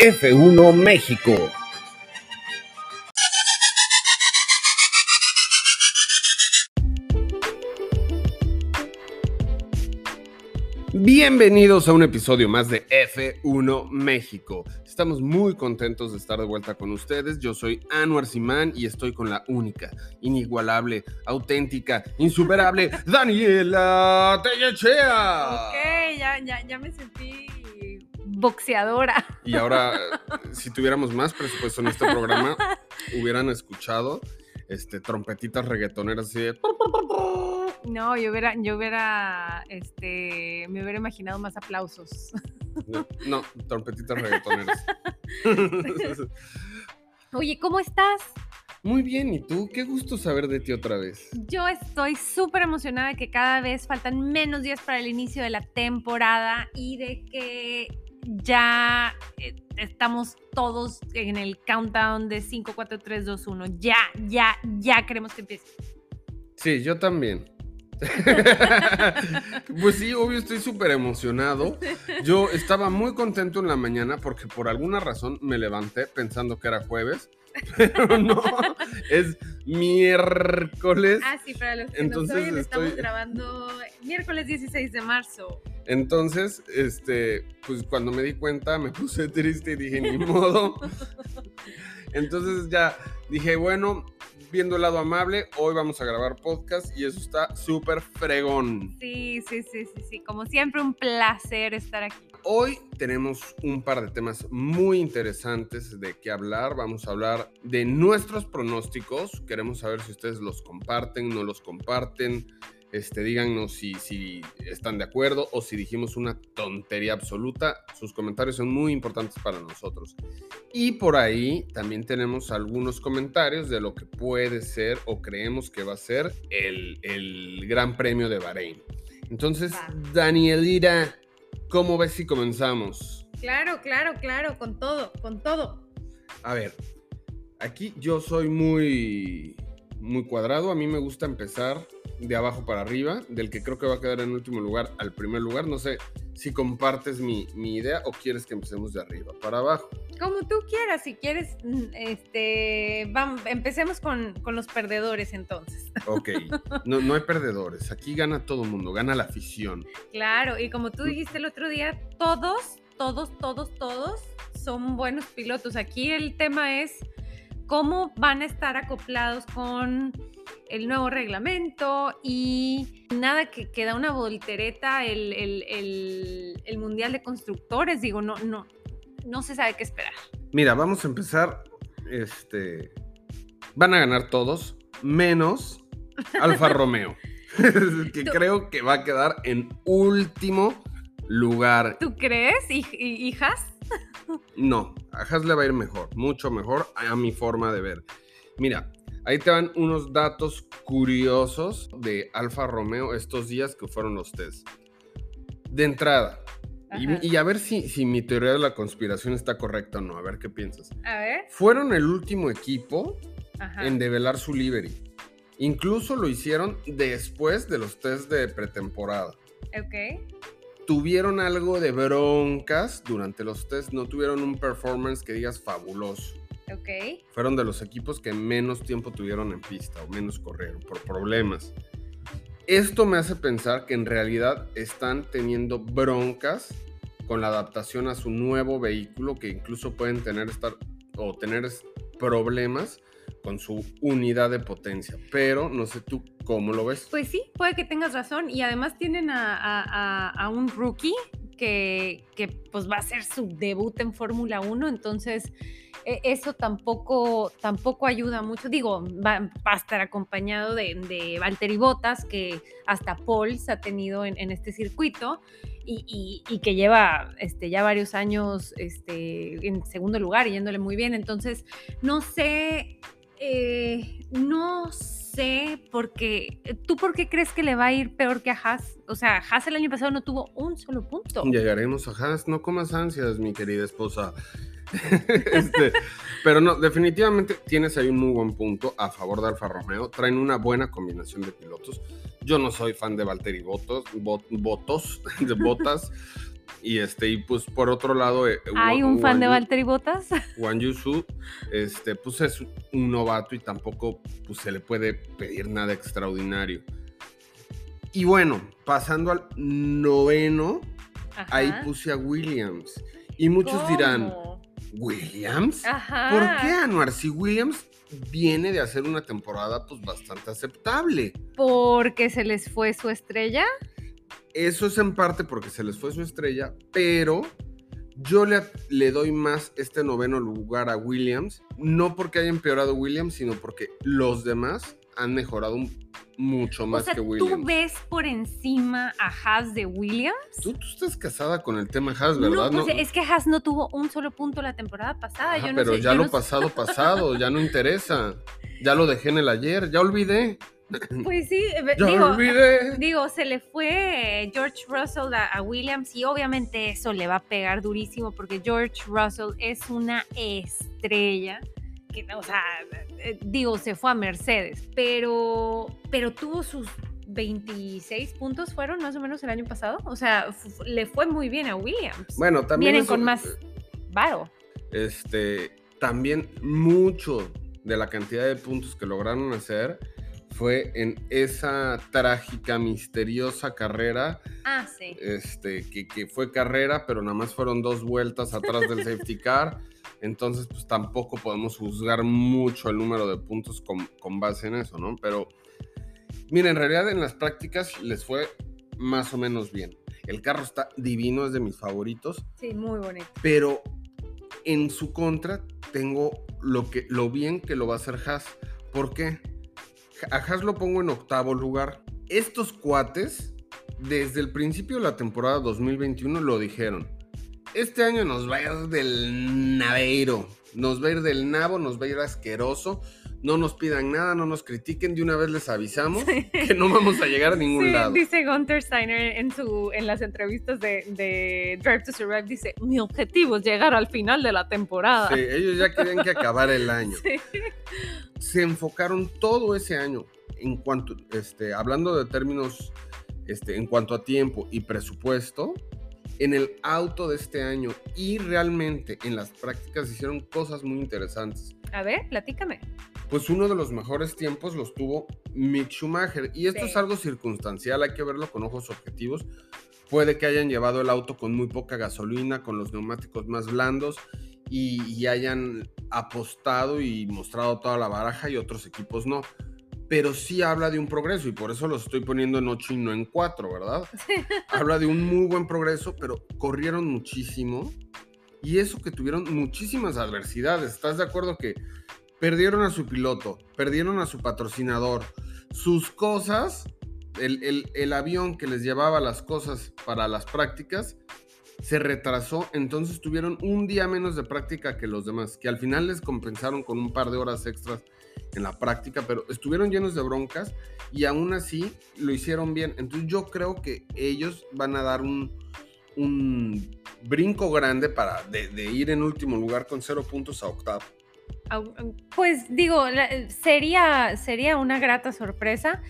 F1 México. Bienvenidos a un episodio más de F1 México. Estamos muy contentos de estar de vuelta con ustedes. Yo soy Anwar Simán y estoy con la única, inigualable, auténtica, insuperable Daniela Tellechea. Ok, ya, ya, ya me sentí boxeadora. Y ahora, si tuviéramos más presupuesto en este programa, hubieran escuchado este, trompetitas reggaetoneras así de... No, yo hubiera, yo hubiera, este, me hubiera imaginado más aplausos. No, no trompetitas reggaetoneras. Oye, ¿cómo estás? Muy bien, ¿y tú? Qué gusto saber de ti otra vez. Yo estoy súper emocionada de que cada vez faltan menos días para el inicio de la temporada y de que ya eh, estamos todos en el countdown de 5, 4, 3, 2, 1. Ya, ya, ya queremos que empiece. Sí, yo también. pues sí, obvio, estoy súper emocionado. Yo estaba muy contento en la mañana porque por alguna razón me levanté pensando que era jueves, pero no, es miércoles. Ah, sí, para los que Entonces no saben, estamos grabando miércoles 16 de marzo. Entonces, este, pues cuando me di cuenta me puse triste y dije, ni modo. Entonces ya dije, bueno, viendo el lado amable, hoy vamos a grabar podcast y eso está súper fregón. Sí, sí, sí, sí, sí. Como siempre, un placer estar aquí. Hoy tenemos un par de temas muy interesantes de qué hablar. Vamos a hablar de nuestros pronósticos. Queremos saber si ustedes los comparten, no los comparten este, díganos si, si están de acuerdo o si dijimos una tontería absoluta. Sus comentarios son muy importantes para nosotros. Y por ahí también tenemos algunos comentarios de lo que puede ser o creemos que va a ser el, el Gran Premio de Bahrein. Entonces, Danielira, ¿cómo ves si comenzamos? Claro, claro, claro, con todo, con todo. A ver, aquí yo soy muy, muy cuadrado. A mí me gusta empezar de abajo para arriba, del que creo que va a quedar en último lugar al primer lugar. No sé si compartes mi, idea o quieres que empecemos de arriba para abajo. Como tú quieras, si quieres, mm, este, vamos, empecemos con, los perdedores entonces. Ok, no, no hay perdedores, aquí gana todo el mundo, gana la afición. Claro, y como tú dijiste el otro día, todos, todos, todos, todos son buenos pilotos. Aquí el tema es cómo van a estar acoplados con el nuevo reglamento y nada que queda una voltereta el, el, Mundial de Constructores, digo, no, no, no se sabe qué esperar. Mira, vamos a empezar, este, van a ganar todos, menos Alfa Romeo, que creo que va a quedar en último lugar. ¿Tú crees, hijas? No, a Haas le va a ir mejor, mucho mejor a mi forma de ver. Mira, ahí te van unos datos curiosos de Alfa Romeo estos días que fueron los test. De entrada, y, a ver si, si, mi teoría de la conspiración está correcta o no, a ver qué piensas. A ver. Fueron el último equipo en develar su livery. Incluso lo hicieron después de los test de pretemporada. Ok tuvieron algo de broncas durante los tests, no tuvieron un performance que digas fabuloso. Ok. Fueron de los equipos que menos tiempo tuvieron en pista o menos corrieron por problemas. Esto me hace pensar que en realidad están teniendo broncas con la adaptación a su nuevo vehículo, que incluso pueden tener estar o tener problemas con su unidad de potencia. Pero no sé tú cómo lo ves. Pues sí, puede que tengas razón. Y además tienen a, un rookie que, pues va a ser su debut en Fórmula 1. Entonces, e, eso tampoco, tampoco ayuda mucho. Digo, va, a estar acompañado de, de Valtteri Bottas, que hasta Pauls ha tenido en, este circuito. Y, que lleva este, ya varios años este, en segundo lugar yéndole muy bien. Entonces, no sé eh, no sé, porque ¿tú por qué crees que le va a ir peor que a Haas? O sea, Haas el año pasado no tuvo un solo punto. Llegaremos a Haas, no comas ansias, mi querida esposa. Este, pero no, definitivamente tienes ahí un muy buen punto a favor de Alfa Romeo. Traen una buena combinación de pilotos. Yo no soy fan de Valtteri Botos, Botos, de Botas. Y este, y pues por otro lado. eh, ¿Hay Wa- un fan de Valtteri Bottas? Wang Yusu, este, pues es un novato y tampoco pues, se le puede pedir nada extraordinario. Y bueno, pasando al noveno, ahí puse a Williams. Y muchos dirán. ¿Williams? Ajá. ¿Por qué Anuar? Si Williams viene de hacer una temporada pues bastante aceptable. Porque se les fue su estrella. Eso es en parte porque se les fue su estrella, pero yo le, le doy más este noveno lugar a Williams, no porque haya empeorado Williams, sino porque los demás han mejorado un- mucho más o sea, que ¿tú Williams. ves por encima a Haas de Williams? Tú, tú estás casada con el tema Haas, ¿verdad? No, pues es que Haas no tuvo un solo punto la temporada pasada. Ajá, yo no pero sé- ya yo lo pasado, pasado, ya no interesa. Ya lo dejé en el ayer, ya olvidé. Pues sí, digo, se le fue George Russell a, a Williams y obviamente eso le va a pegar durísimo porque George Russell es una estrella. Que, o sea, eh, digo, se fue a Mercedes, pero, pero tuvo sus 26 puntos, fueron más o menos el año pasado. O sea, le fue muy bien a Williams. Bueno, también Vienen eso- con más varo. este, también mucho de la cantidad de puntos que lograron hacer fue en esa trágica, misteriosa carrera, Ah, sí. este, que, que fue carrera, pero nada más fueron dos vueltas atrás del safety car. Entonces, pues tampoco podemos juzgar mucho el número de puntos con, con base en eso, ¿no? Pero, miren, en realidad en las prácticas les fue más o menos bien. El carro está divino, es de mis favoritos Sí, muy bonito. pero en su contra tengo lo, que, lo bien que lo va a hacer Haas. ¿Por qué? A Haas lo pongo en octavo lugar. Estos cuates, desde el principio de la temporada 2021, lo dijeron. Este año nos va a ir del naveiro. Nos va a ir del nabo, nos va a ir asqueroso. No nos pidan nada, no nos critiquen. De una vez les avisamos que no vamos a llegar a ningún Sí, lado. dice Gunter Steiner en, su, en las entrevistas de, de Drive to Survive, dice, mi objetivo es llegar al final de la temporada. Sí, ellos ya querían que acabara el año. Sí. Se enfocaron todo ese año en cuanto, este, hablando de términos, este, en cuanto a tiempo y presupuesto, en el auto de este año y realmente en las prácticas hicieron cosas muy interesantes. A ver, platícame. Pues uno de los mejores tiempos los tuvo Mick Schumacher y esto Sí. es algo circunstancial, hay que verlo con ojos objetivos. Puede que hayan llevado el auto con muy poca gasolina, con los neumáticos más blandos y, y hayan apostado y mostrado toda la baraja y otros equipos no. Pero sí habla de un progreso y por eso los estoy poniendo en 8 y no en 4, ¿verdad? Habla de un muy buen progreso, pero corrieron muchísimo y eso que tuvieron muchísimas adversidades. ¿Estás de acuerdo que perdieron a su piloto, perdieron a su patrocinador, sus cosas, el, el- el avión que les llevaba las cosas para las prácticas, se retrasó, entonces tuvieron un día menos de práctica que los demás, que al final les compensaron con un par de horas extras en la práctica, pero estuvieron llenos de broncas y aún así lo hicieron bien. Entonces yo creo que ellos van a dar un, un brinco grande para de, ir en último lugar con cero puntos a octavo. Pues digo, sería, sería una grata sorpresa.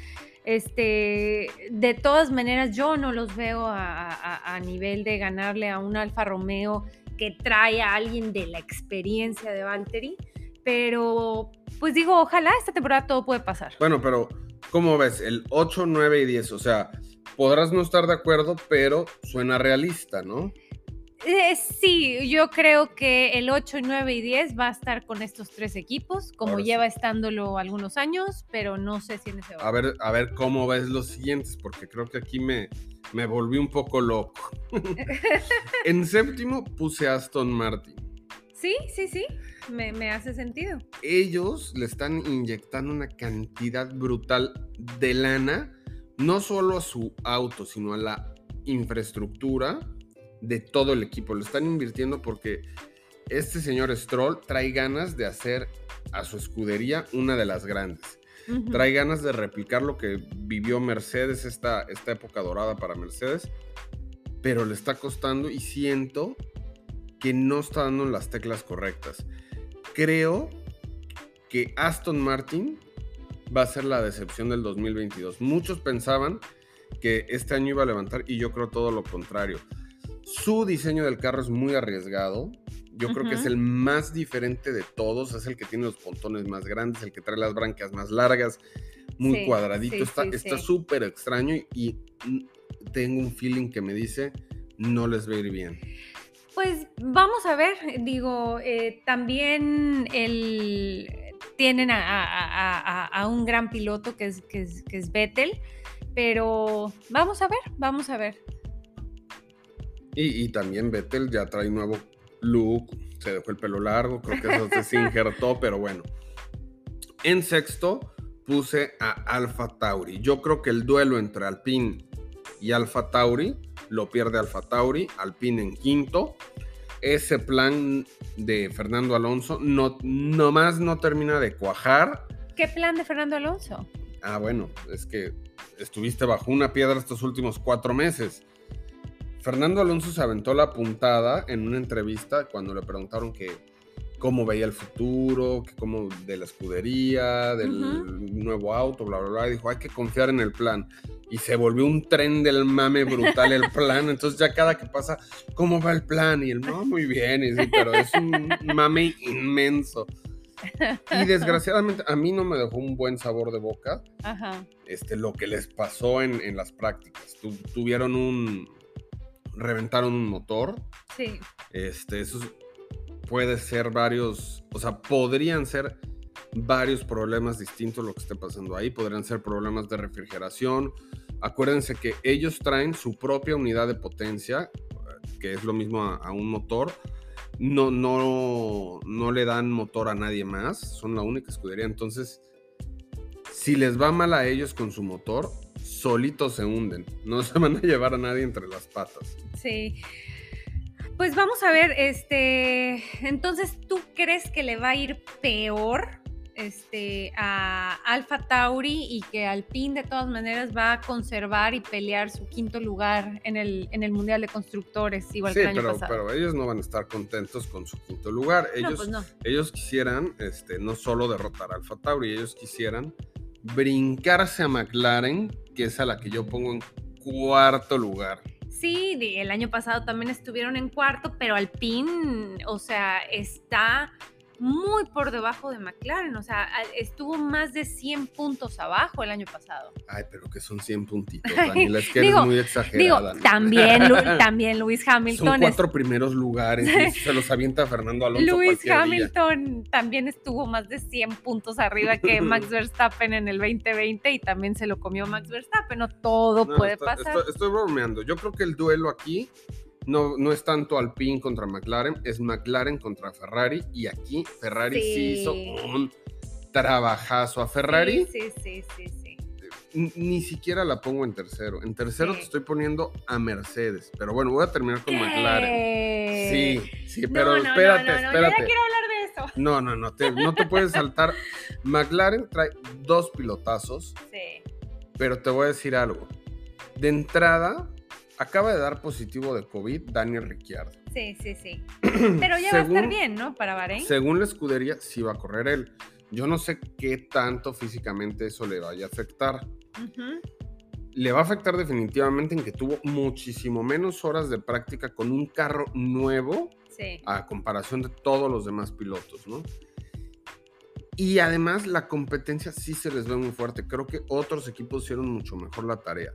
Este, de todas maneras, yo no los veo a, a- nivel de ganarle a un Alfa Romeo que trae a alguien de la experiencia de Valtteri, pero pues digo, ojalá esta temporada todo puede pasar. Bueno, pero ¿cómo ves? El 8, 9 y 10, o sea, podrás no estar de acuerdo, pero suena realista, ¿no? Eh, sí, yo creo que el 8, 9 y 10 va a estar con estos tres equipos, como Ahora sí. lleva estándolo algunos años, pero no sé si en ese A orden. ver, a ver cómo ves los siguientes, porque creo que aquí me, me volví un poco loco. en séptimo puse a Aston Martin. Sí, sí, sí, me, me hace sentido. Ellos le están inyectando una cantidad brutal de lana, no solo a su auto, sino a la infraestructura de todo el equipo. Le están invirtiendo porque este señor Stroll trae ganas de hacer a su escudería una de las grandes. Trae ganas de replicar lo que vivió Mercedes, esta, esta época dorada para Mercedes, pero le está costando y siento que no está dando las teclas correctas. Creo que Aston Martin va a ser la decepción del 2022. Muchos pensaban que este año iba a levantar y yo creo todo lo contrario. Su diseño del carro es muy arriesgado. Yo creo que es el más diferente de todos. Es el que tiene los pontones más grandes, el que trae las branquias más largas, muy cuadradito. está súper extraño y, tengo un feeling que me dice no les va a ir bien. Pues vamos a ver, digo, eh, también el, tienen a, un gran piloto que es, que es, que es Vettel, pero vamos a ver, vamos a ver. Y, también Vettel ya trae nuevo look, se dejó el pelo largo, creo que eso se injertó, pero bueno. En sexto puse a Alfa Tauri. Yo creo que el duelo entre Alpine y Alfa Tauri lo pierde Alfa Tauri, Alpine en quinto. Ese plan de Fernando Alonso no nomás no termina de cuajar. ¿Qué plan de Fernando Alonso? Ah, bueno, es que estuviste bajo una piedra estos últimos cuatro meses. Fernando Alonso se aventó la puntada en una entrevista cuando le preguntaron que cómo veía el futuro, que cómo de la escudería, del nuevo auto, bla, bla, bla. Y dijo, hay que confiar en el plan. Y se volvió un tren del mame brutal el plan. Entonces ya cada que pasa, ¿cómo va el plan? Y el, no, muy bien. Y pero es un mame inmenso. Y desgraciadamente a mí no me dejó un buen sabor de boca. Este, lo que les pasó en, en las prácticas. tuvieron un, reventaron un motor. Sí. Este, eso puede ser varios, o sea, podrían ser varios problemas distintos lo que esté pasando ahí. Podrían ser problemas de refrigeración. Acuérdense que ellos traen su propia unidad de potencia, que es lo mismo a, un motor. No, no, no le dan motor a nadie más, son la única escudería. Entonces, si les va mal a ellos con su motor, solitos se hunden. No se van a llevar a nadie entre las patas. Sí. Pues vamos a ver, este, entonces, ¿tú crees que le va a ir peor este, a Alfa Tauri y que Alpine de todas maneras va a conservar y pelear su quinto lugar en el, en el Mundial de Constructores, igual que el año pero, pasado. pero ellos no van a estar contentos con su quinto lugar. Ellos, pues ellos quisieran este, no solo derrotar a Alfa Tauri, ellos quisieran brincarse a McLaren, que es a la que yo pongo en cuarto lugar. Sí, el año pasado también estuvieron en cuarto, pero Alpine, o sea, está muy por debajo de McLaren, o sea, estuvo más de 100 puntos abajo el año pasado. Ay, pero que son 100 puntitos, Daniela, es que eres muy exagerada. Digo, también, también Luis Hamilton. Son cuatro primeros lugares, se los avienta Fernando Alonso. Luis Hamilton también estuvo más de 100 puntos arriba que Max Verstappen en el 2020 y también se lo comió Max Verstappen, no todo puede pasar. estoy bromeando, yo creo que el duelo aquí no, no es tanto Alpine contra McLaren, es McLaren contra Ferrari. Y aquí Ferrari sí, hizo un trabajazo a Ferrari. Sí, sí, sí, sí. Ni siquiera la pongo en tercero. En tercero te estoy poniendo a Mercedes. Pero bueno, voy a terminar con McLaren. Sí, sí, pero espérate, no, espérate. Yo quiero hablar de eso. No, no, no, no te puedes saltar. McLaren trae dos pilotazos. Sí. Pero te voy a decir algo. De entrada, Acaba de dar positivo de COVID Daniel Ricciardo. Sí, sí, sí. Pero ya va a estar bien, ¿no? Para Bahrein. Según la escudería, sí va a correr él. Yo no sé qué tanto físicamente eso le vaya a afectar. Le va a afectar definitivamente en que tuvo muchísimo menos horas de práctica con un carro nuevo a comparación de todos los demás pilotos, ¿no? Y además la competencia sí se les ve muy fuerte. Creo que otros equipos hicieron mucho mejor la tarea.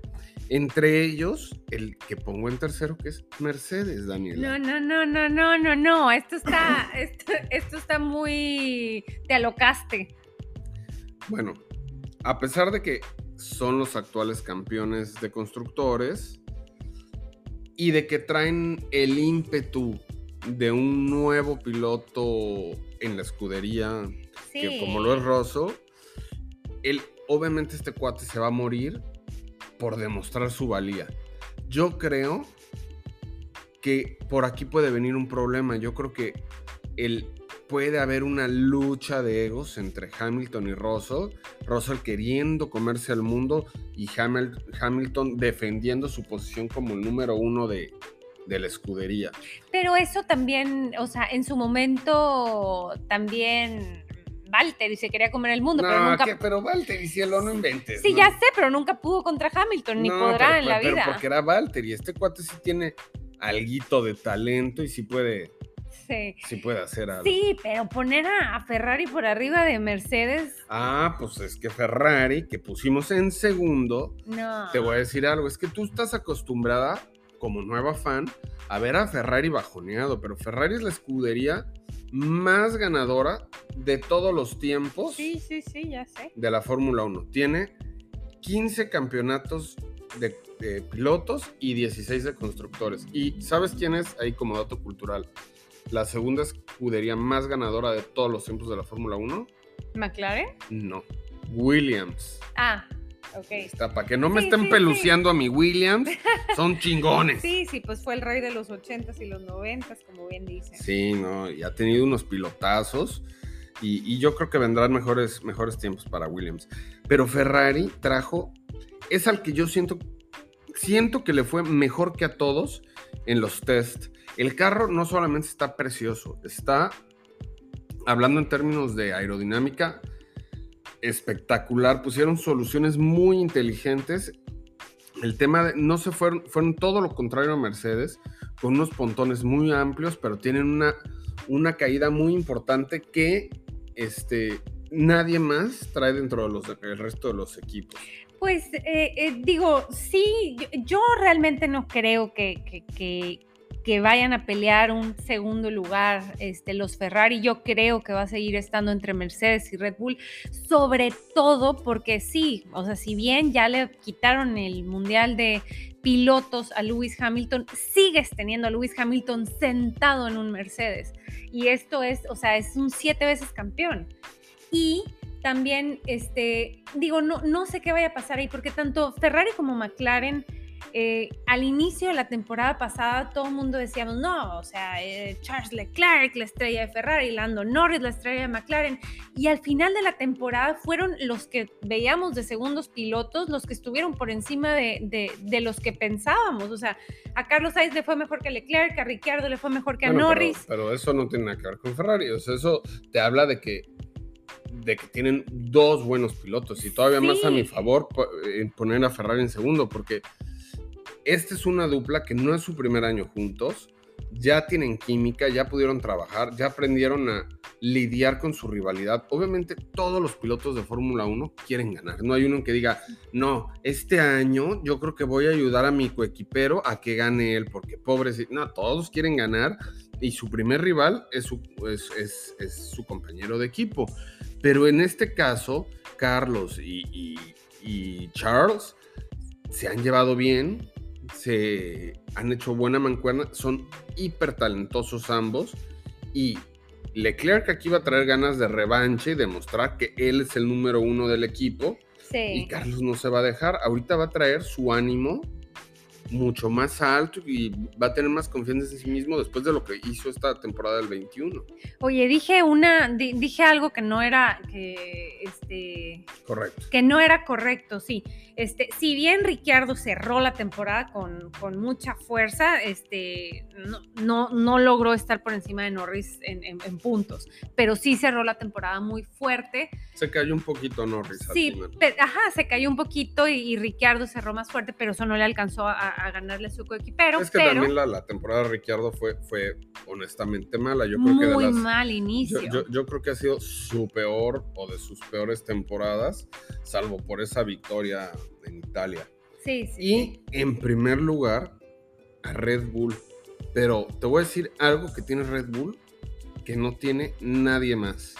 Entre ellos, el que pongo en tercero, que es Mercedes, Daniel. No, no, no, no, no, no, no. Esto está, esto, esto está muy... Te alocaste. Bueno, a pesar de que son los actuales campeones de constructores y de que traen el ímpetu de un nuevo piloto en la escudería, que como lo es Rosso, él, obviamente este cuate se va a morir por demostrar su valía. Yo creo que por aquí puede venir un problema. Yo creo que el, puede haber una lucha de egos entre Hamilton y Russell. Russell queriendo comerse al mundo y Hamilton defendiendo su posición como el número uno de, de la escudería. Pero eso también, o sea, en su momento también y se quería comer el mundo, pero nunca... pero y cielo, no inventes. Sí, ya sé, pero nunca pudo contra Hamilton, ni podrá en la vida. Pero porque era Walter y este cuate sí tiene alguito de talento y sí puede, Sí. sí puede hacer algo. Sí, pero poner a Ferrari por arriba de Mercedes, Ah, pues es que Ferrari, que pusimos en segundo, no. te voy a decir algo, es que tú estás acostumbrada, como nueva fan, a ver a Ferrari bajoneado, pero Ferrari es la escudería más ganadora de todos los tiempos Sí, sí, sí, ya sé. de la Fórmula 1. Tiene 15 campeonatos de, de pilotos y 16 de constructores. ¿Y sabes quién es? Ahí como dato cultural. La segunda escudería más ganadora de todos los tiempos de la Fórmula 1. ¿McLaren? No. Williams. Ah, ok. Está, para que no me Sí, estén sí, sí. peluceando a mi Williams, son chingones. Sí, sí, pues fue el rey de los 80s y los 90s, como bien dicen. Sí, no, y ha tenido unos pilotazos. Y, y yo creo que vendrán mejores, mejores tiempos para Williams. Pero Ferrari trajo, es al que yo siento, siento que le fue mejor que a todos en los test. El carro no solamente está precioso, está, hablando en términos de aerodinámica, espectacular. Pusieron soluciones muy inteligentes. El tema de, no se fueron, fueron todo lo contrario a Mercedes, con unos pontones muy amplios, pero tienen una, una caída muy importante que este, nadie más trae dentro del resto de los equipos. Pues eh, eh, digo, sí, yo, realmente no creo que- que vayan a pelear un segundo lugar este, los Ferrari. Yo creo que va a seguir estando entre Mercedes y Red Bull, sobre todo porque sí, o sea, si bien ya le quitaron el Mundial de pilotos a Lewis Hamilton, sigues teniendo a Lewis Hamilton sentado en un Mercedes. Y esto es, o sea, es un siete veces campeón. Y también, este, digo, no, no sé qué vaya a pasar ahí, porque tanto Ferrari como McLaren, eh, al inicio de la temporada pasada, todo el mundo decíamos, no, o sea, eh, Charles Leclerc, la estrella de Ferrari, Lando Norris, la estrella de McLaren, y al final de la temporada fueron los que veíamos de segundos pilotos, los que estuvieron por encima de, de- de los que pensábamos, o sea, a Carlos Sainz le fue mejor que a Leclerc, a Ricciardo le fue mejor que a Bueno, Norris. Pero, eso no tiene nada que ver con Ferrari. O sea, eso te habla de que, de que tienen dos buenos pilotos y todavía más a mi favor eh, poner a Ferrari en segundo, porque esta es una dupla que no es su primer año juntos. Ya tienen química, ya pudieron trabajar, ya aprendieron a lidiar con su rivalidad. Obviamente todos los pilotos de Fórmula 1 quieren ganar. No hay uno que diga, no, este año yo creo que voy a ayudar a mi coequipero a que gane él, porque pobrecito. No, todos quieren ganar y su primer rival es su, es, es- su compañero de equipo. Pero en este caso, Carlos y Charles se han llevado bien, se han hecho buena mancuerna, son hiper talentosos ambos y Leclerc aquí va a traer ganas de revanche y demostrar que él es el número uno del equipo y Sí. Carlos no se va a dejar, ahorita va a traer su ánimo mucho más alto y va a tener más confianza en sí mismo después de lo que hizo esta temporada del 21. Oye, dije una, di- dije algo que no era, que, este, Correcto. que no era correcto, sí. Este, si bien Ricciardo cerró la temporada con, con mucha fuerza, este, no, no, no logró estar por encima de Norris en, en- en puntos, pero sí cerró la temporada muy fuerte. Se cayó un poquito Norris. al Sí, final. pe- ajá, se cayó un poquito y, y Ricciardo cerró más fuerte, pero eso no le alcanzó a, a ganarle a su coequipero. es que pero también la, la temporada de Ricciardo fue, fue honestamente mala. Yo creo que de muy las, mal inicio. yo- yo creo que ha sido su peor o de sus peores temporadas, salvo por esa victoria en Italia. sí, sí. Y en primer lugar, a Red Bull. Pero te voy a decir algo que tiene Red Bull que no tiene nadie más.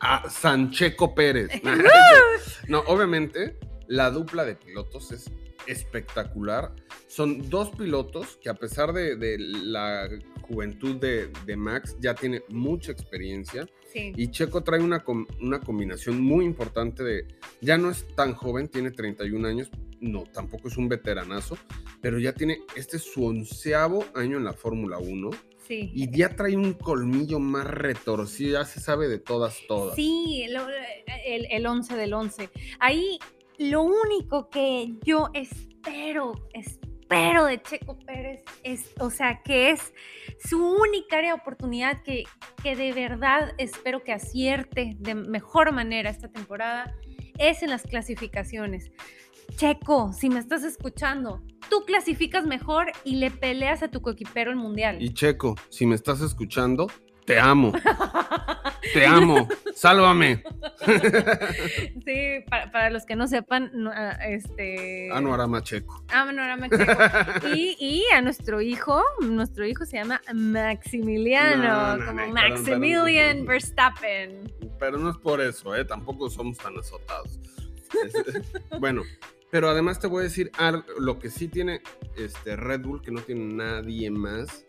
A Sancheco Pérez. no, obviamente, la dupla de pilotos es espectacular. Son dos pilotos que a pesar de, de la juventud de, de Max, ya tiene mucha experiencia. Sí. Y Checo trae una, una combinación muy importante de, ya no es tan joven, tiene 31 años, no, tampoco es un veteranazo, pero ya tiene, este es su onceavo año en la Fórmula 1 sí. y ya trae un colmillo más retorcido, ya se sabe de todas, todas. Sí, el, el 11 del 11. Ahí lo único que yo espero, espero de Checo Pérez es, o sea, que es su única área de oportunidad que, que de verdad espero que acierte de mejor manera esta temporada, es en las clasificaciones. Checo, si me estás escuchando, tú clasificas mejor y le peleas a tu coequipero el mundial. Y Checo, si me estás escuchando, te amo. Te amo. Sálvame. Sí, para, para los que no sepan, no, ah, este. Checo. Ah, Manorama Checo. Y, y a nuestro hijo, nuestro hijo se llama Maximiliano, No, no, como Maximilian. Verstappen. Pero no es por eso, ¿eh? Tampoco somos tan azotados. Bueno, pero además te voy a decir algo, lo que sí tiene este Red Bull, que no tiene nadie más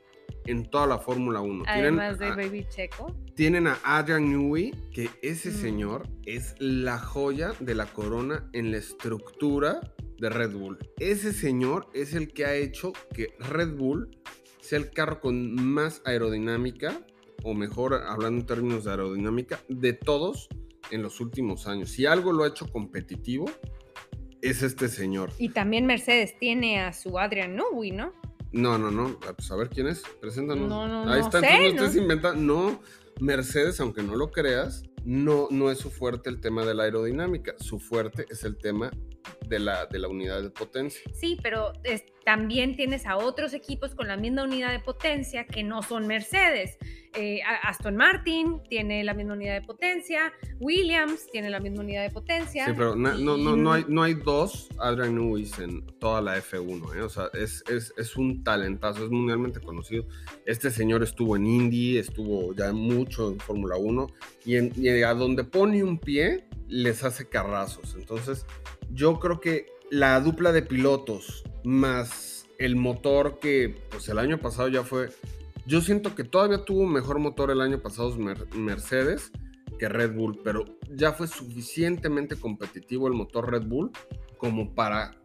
en toda la Fórmula 1. Tienen Además de a- Baby Checo. Tienen a Adrian Newey, que ese Mm. señor es la joya de la corona en la estructura de Red Bull. Ese señor es el que ha hecho que Red Bull sea el carro con más aerodinámica, o mejor, hablando en términos de aerodinámica, de todos en los últimos años. Si algo lo ha hecho competitivo, es este señor. Y también Mercedes tiene a su Adrian Newey, ¿no? No, no, no. Ah, Pues a ver quién es. Preséntanos. No, no, Ahí no está, sé, entonces no ¿no? estés inventando. No, Mercedes, aunque no lo creas, no, no es su fuerte el tema de la aerodinámica. Su fuerte es el tema de la, de la unidad de potencia. Sí, pero es- también tienes a otros equipos con la misma unidad de potencia que no son Mercedes. Eh, Aston Martin tiene la misma unidad de potencia, Williams tiene la misma unidad de potencia. Sí, pero no, no, no, hay, no hay dos Adrian Newey's en toda la F1. ¿eh? O sea, es, es, es un talentazo, es mundialmente conocido. Este señor estuvo en Indy, estuvo ya mucho en Fórmula 1 y, en- y a donde pone un pie les hace carrazos. Entonces, yo creo que la dupla de pilotos más el motor que pues el año pasado ya fue... Yo siento que todavía tuvo mejor motor el año pasado Mer- Mercedes que Red Bull, pero ya fue suficientemente competitivo el motor Red Bull como para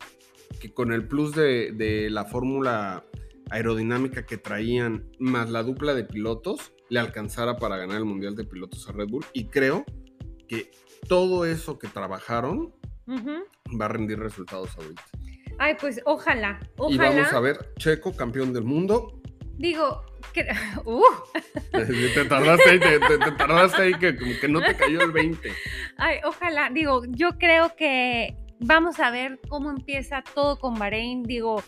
que con el plus de, de la fórmula aerodinámica que traían más la dupla de pilotos le alcanzara para ganar el Mundial de Pilotos a Red Bull. Y creo que todo eso que trabajaron Va a rendir resultados ahorita. Ay, pues ojalá, ojalá. Y vamos a ver, Checo, campeón del mundo. Digo, que, uh, te tardaste ahí, te, te- te tardaste ahí que como que no te cayó el 20. ay, ojalá. Digo, yo creo que vamos a ver cómo empieza todo con Bahrein. Digo,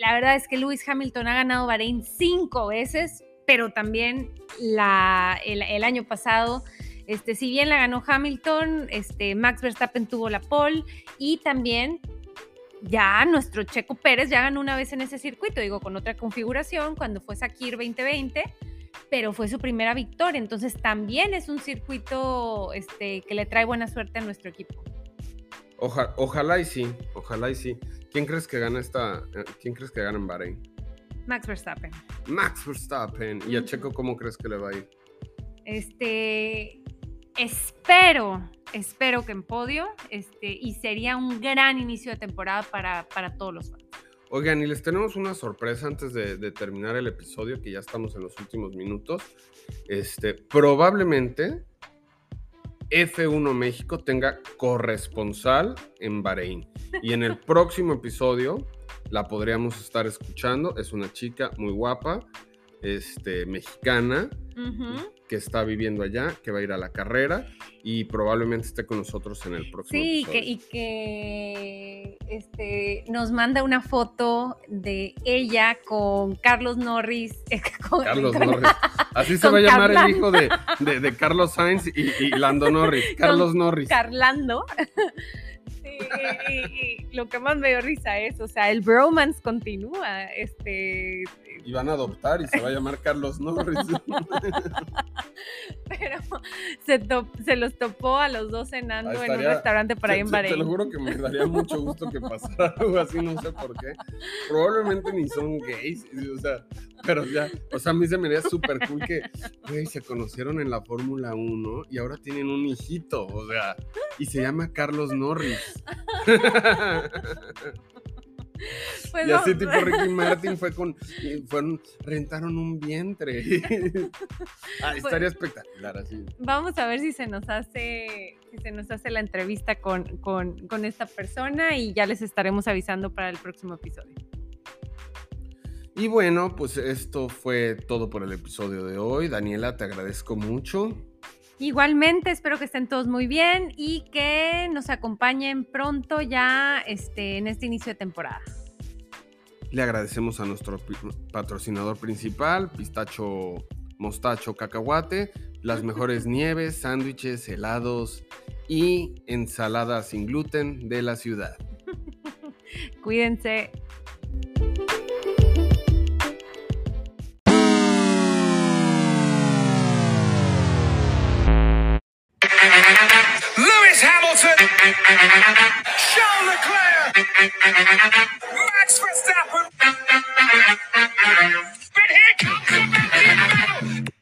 la verdad es que Lewis Hamilton ha ganado Bahrein cinco veces, pero también la, el, el año pasado, este, si bien la ganó Hamilton, este, Max Verstappen tuvo la pole y también ya nuestro Checo Pérez ya ganó una vez en ese circuito, digo, con otra configuración, cuando fue Sakir 2020, pero fue su primera victoria, entonces también es un circuito este, que le trae buena suerte a nuestro equipo. Oja- ojalá y sí, ojalá y sí. ¿Quién crees que gana esta? eh, ¿Quién crees que gana en Bahrein? Max Verstappen. Max Verstappen. ¿Y a. Checo cómo crees que le va a ir? Este, espero, espero que en podio, este, y sería un gran inicio de temporada para, para todos los fans. Oigan, y les tenemos una sorpresa antes de, de terminar el episodio, que ya estamos en los últimos minutos. Este, probablemente F1 México tenga corresponsal en Bahrein. Y en el próximo episodio la podríamos estar escuchando. Es una chica muy guapa, este, mexicana, que está viviendo allá, que va a ir a la carrera y probablemente esté con nosotros en el próximo Sí, episodio. que, y que este, nos manda una foto de ella con Carlos Norris. con- Carlos con- Norris. Así se va a llamar el hijo de, de- de Carlos Sainz y, y Lando Norris. Carlos Norris. Carlando. Sí, y, y- y lo que más me dio risa es, o sea, el bromance continúa. Este, Y van a adoptar y se va a llamar Carlos Norris. pero se, to- se los topó a los dos cenando Ah, en un restaurante por ahí en Te- te- Bahrein. lo juro que me daría mucho gusto que pasara algo así, no sé por qué. Probablemente ni son gays, o sea, pero ya, o sea, a mí se me haría súper cool que, güey, se conocieron en la Fórmula 1 y ahora tienen un hijito, o sea, y se llama Carlos Norris. Pues Y así tipo Ricky Martin fue con, y fueron, rentaron un vientre. ah, estaría espectacular así. Vamos a ver si se nos hace, si se nos hace la entrevista con, con, con esta persona y ya les estaremos avisando para el próximo episodio. Y bueno, pues esto fue todo por el episodio de hoy. Daniela, te agradezco mucho. Igualmente, espero que estén todos muy bien y que nos acompañen pronto ya este, en este inicio de temporada. Le agradecemos a nuestro patrocinador principal, Pistacho Mostacho Cacahuate, las mejores nieves, sándwiches, helados y ensaladas sin gluten de la ciudad. Cuídense. Charles Leclerc! Max Verstappen!